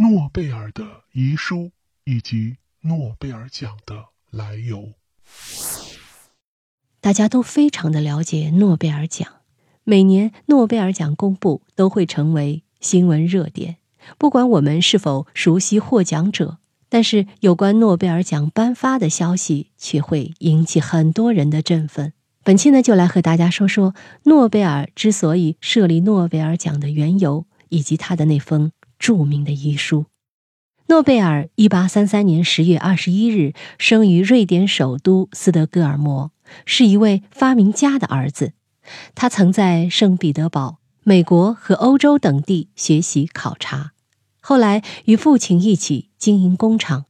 诺贝尔的遗书以及诺贝尔奖的来由。大家都非常的了解诺贝尔奖，每年诺贝尔奖公布都会成为新闻热点。不管我们是否熟悉获奖者，但是有关诺贝尔奖颁发的消息却会引起很多人的振奋。本期呢，就来和大家说说诺贝尔之所以设立诺贝尔奖的缘由，以及他的那封著名的遗书。诺贝尔一八三三年十月二十一日生于瑞典首都斯德哥尔摩，是一位发明家的儿子。他曾在圣彼得堡、美国和欧洲等地学习考察，后来与父亲一起经营工厂。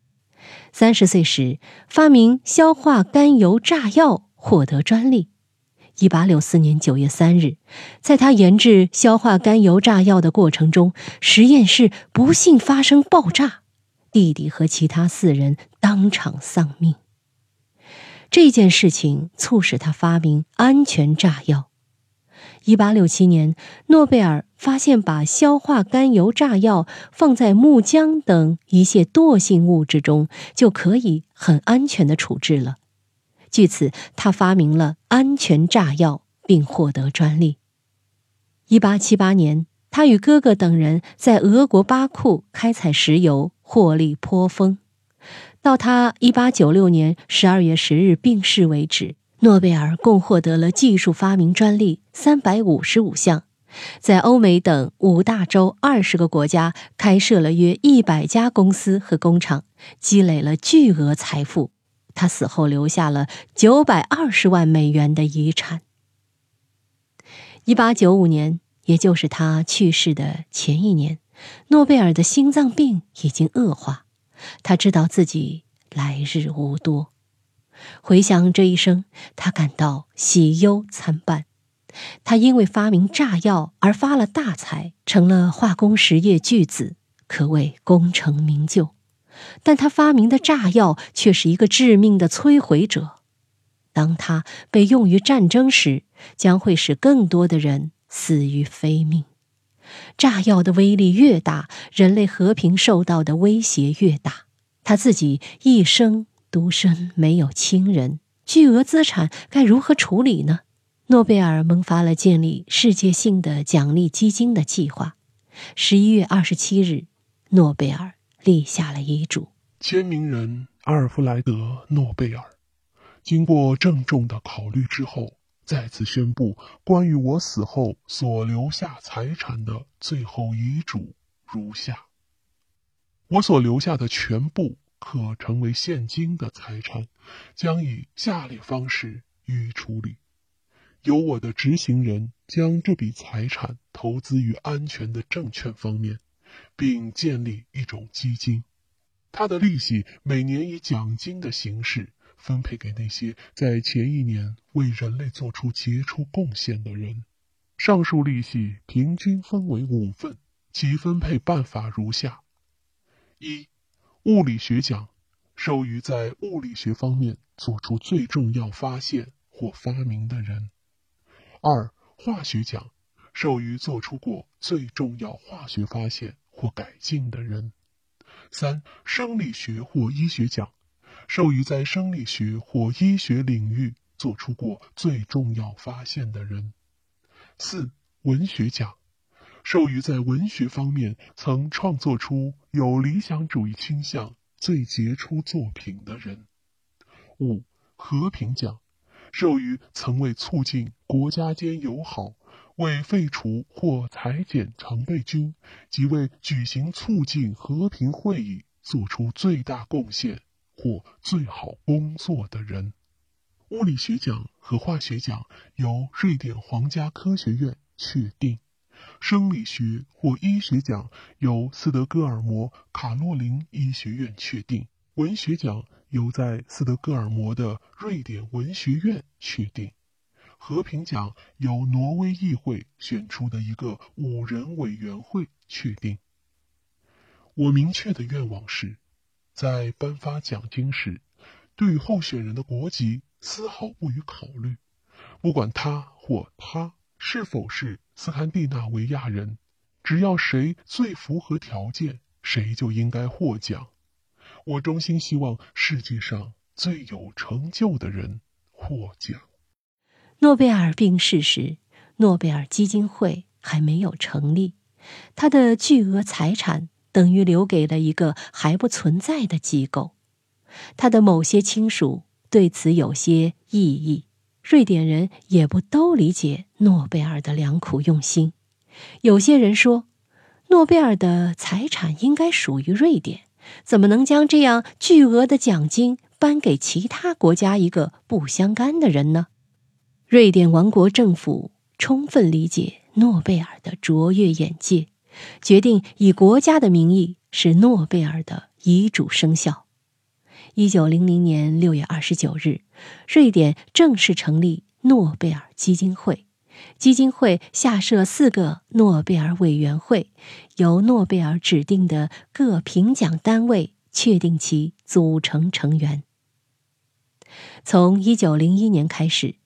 三十岁时，发明硝化甘油炸药。获得专利。一八六四年九月三日，在他研制硝化甘油炸药的过程中，实验室不幸发生爆炸，弟弟和其他四人当场丧命。这件事情促使他发明安全炸药。一八六七年，诺贝尔发现把硝化甘油炸药放在木浆等一些惰性物质中，就可以很安全的处置了。据此，他发明了安全炸药，并获得专利。一八七八年，他与哥哥等人在俄国巴库开采石油，获利颇丰。到他一八九六年十二月十日病逝为止，诺贝尔共获得了技术发明专利三百五十五项，在欧美等五大洲二十个国家开设了约一百家公司和工厂，积累了巨额财富。他死后留下了九百二十万美元的遗产。一八九五年，也就是他去世的前一年，诺贝尔的心脏病已经恶化，他知道自己来日无多。回想这一生，他感到喜忧参半。他因为发明炸药而发了大财，成了化工实业巨子，可谓功成名就。但他发明的炸药却是一个致命的摧毁者。当它被用于战争时，将会使更多的人死于非命。炸药的威力越大，人类和平受到的威胁越大。他自己一生独身，没有亲人，巨额资产该如何处理呢？诺贝尔萌发了建立世界性的奖励基金的计划。十一月二十七日，诺贝尔。立下了遗嘱。签名人阿尔弗莱德·诺贝尔，经过郑重的考虑之后，再次宣布关于我死后所留下财产的最后遗嘱如下：我所留下的全部可成为现金的财产，将以下列方式予以处理。由我的执行人将这笔财产投资于安全的证券方面。并建立一种基金，它的利息每年以奖金的形式分配给那些在前一年为人类做出杰出贡献的人。上述利息平均分为五份，其分配办法如下：一、物理学奖授予在物理学方面做出最重要发现或发明的人；二、化学奖授予做出过最重要化学发现。或改进的人，三生理学或医学奖，授予在生理学或医学领域做出过最重要发现的人；四文学奖，授予在文学方面曾创作出有理想主义倾向最杰出作品的人；五和平奖，授予曾为促进国家间友好。为废除或裁减常备军及为举行促进和平会议做出最大贡献或最好工作的人，物理学奖和化学奖由瑞典皇家科学院确定；生理学或医学奖由斯德哥尔摩卡洛林医学院确定；文学奖由在斯德哥尔摩的瑞典文学院确定。和平奖由挪威议会选出的一个五人委员会确定。我明确的愿望是，在颁发奖金时，对候选人的国籍丝毫不予考虑，不管他或他是否是斯堪的纳维亚人，只要谁最符合条件，谁就应该获奖。我衷心希望世界上最有成就的人获奖。诺贝尔病逝时，诺贝尔基金会还没有成立，他的巨额财产等于留给了一个还不存在的机构。他的某些亲属对此有些异议，瑞典人也不都理解诺贝尔的良苦用心。有些人说，诺贝尔的财产应该属于瑞典，怎么能将这样巨额的奖金颁给其他国家一个不相干的人呢？瑞典王国政府充分理解诺贝尔的卓越眼界，决定以国家的名义使诺贝尔的遗嘱生效。一九零零年六月二十九日，瑞典正式成立诺贝尔基金会。基金会下设四个诺贝尔委员会，由诺贝尔指定的各评奖单位确定其组成成员。从一九零一年开始，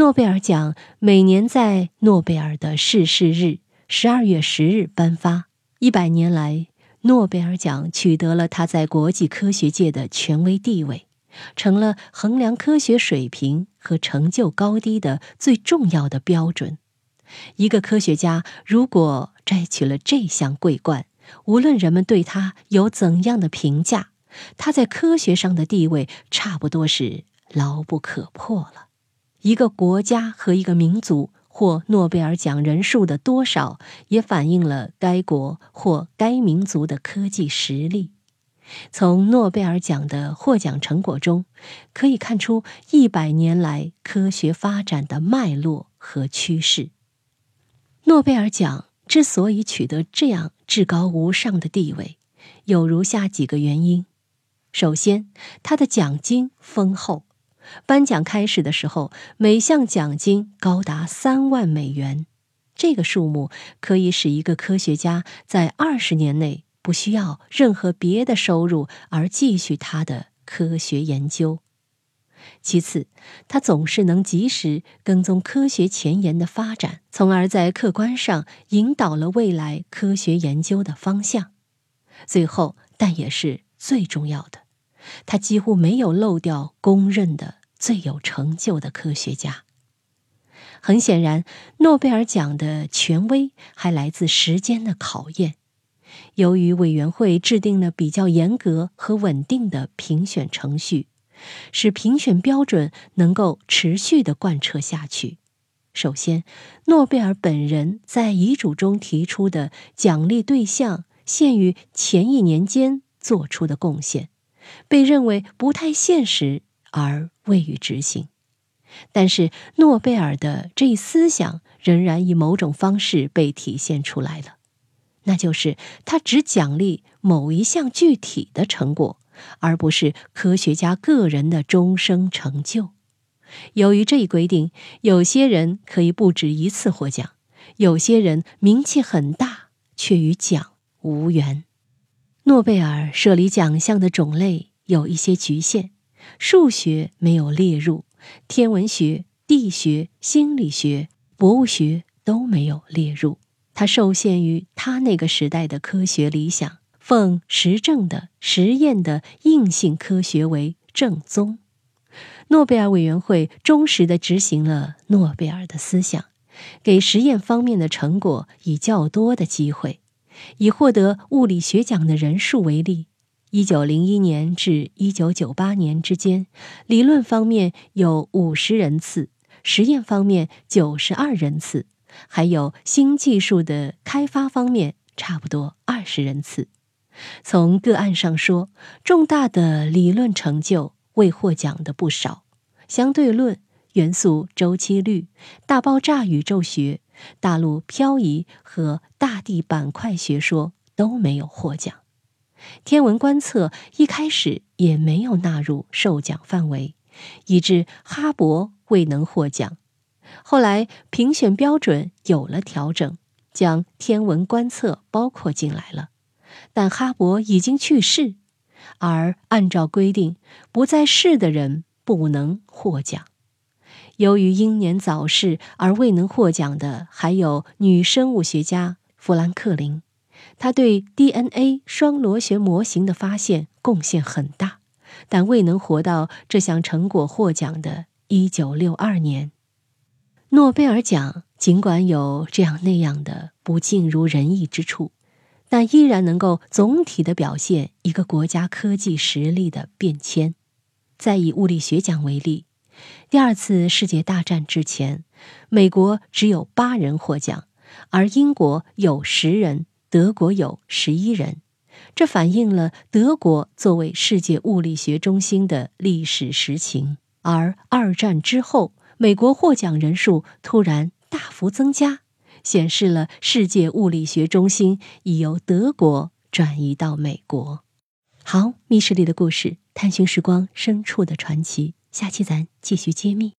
诺贝尔奖每年在诺贝尔的逝世日十二月十日颁发。一百年来。诺贝尔奖取得了他在国际科学界的权威地位，成了衡量科学水平和成就高低的最重要的标准。一个科学家如果摘取了这项桂冠，无论人们对他有怎样的评价，他在科学上的地位差不多是牢不可破了。一个国家和一个民族。获诺贝尔奖人数的多少，也反映了该国或该民族的科技实力。从诺贝尔奖的获奖成果中，可以看出一百年来科学发展的脉络和趋势。诺贝尔奖之所以取得这样至高无上的地位，有如下几个原因：首先，它的奖金丰厚。颁奖开始的时候，每项奖金高达三万美元，这个数目可以使一个科学家在二十年内不需要任何别的收入而继续他的科学研究。其次，他总是能及时跟踪科学前沿的发展，从而在客观上引导了未来科学研究的方向。最后，但也是最重要的，他几乎没有漏掉公认的。最有成就的科学家。很显然，诺贝尔奖的权威还来自时间的考验。由于委员会制定了比较严格和稳定的评选程序，使评选标准能够持续的贯彻下去。首先，诺贝尔本人在遗嘱中提出的奖励对象限于前一年间做出的贡献，被认为不太现实。而未予执行，但是诺贝尔的这一思想仍然以某种方式被体现出来了，那就是他只奖励某一项具体的成果，而不是科学家个人的终生成就。由于这一规定，有些人可以不止一次获奖，有些人名气很大却与奖无缘。诺贝尔设立奖项的种类有一些局限。数学没有列入，天文学、地学、心理学、博物学都没有列入。它受限于他那个时代的科学理想，奉实证的、实验的硬性科学为正宗。诺贝尔委员会忠实地执行了诺贝尔的思想，给实验方面的成果以较多的机会。以获得物理学奖的人数为例。一九零一年至一九九八年之间，理论方面有五十人次，实验方面九十二人次，还有新技术的开发方面差不多二十人次。从个案上说，重大的理论成就未获奖的不少，相对论、元素周期律、大爆炸宇宙学、大陆漂移和大地板块学说都没有获奖。天文观测一开始也没有纳入授奖范围，以致哈勃未能获奖。后来评选标准有了调整，将天文观测包括进来了。但哈勃已经去世，而按照规定，不在世的人不能获奖。由于英年早逝而未能获奖的，还有女生物学家富兰克林。他对 DNA 双螺旋模型的发现贡献很大，但未能活到这项成果获奖的1962年。诺贝尔奖尽管有这样那样的不尽如人意之处，但依然能够总体的表现一个国家科技实力的变迁。再以物理学奖为例，第二次世界大战之前，美国只有八人获奖，而英国有十人。德国有十一人，这反映了德国作为世界物理学中心的历史实情。而二战之后，美国获奖人数突然大幅增加，显示了世界物理学中心已由德国转移到美国。好，密室里的故事，探寻时光深处的传奇，下期咱继续揭秘。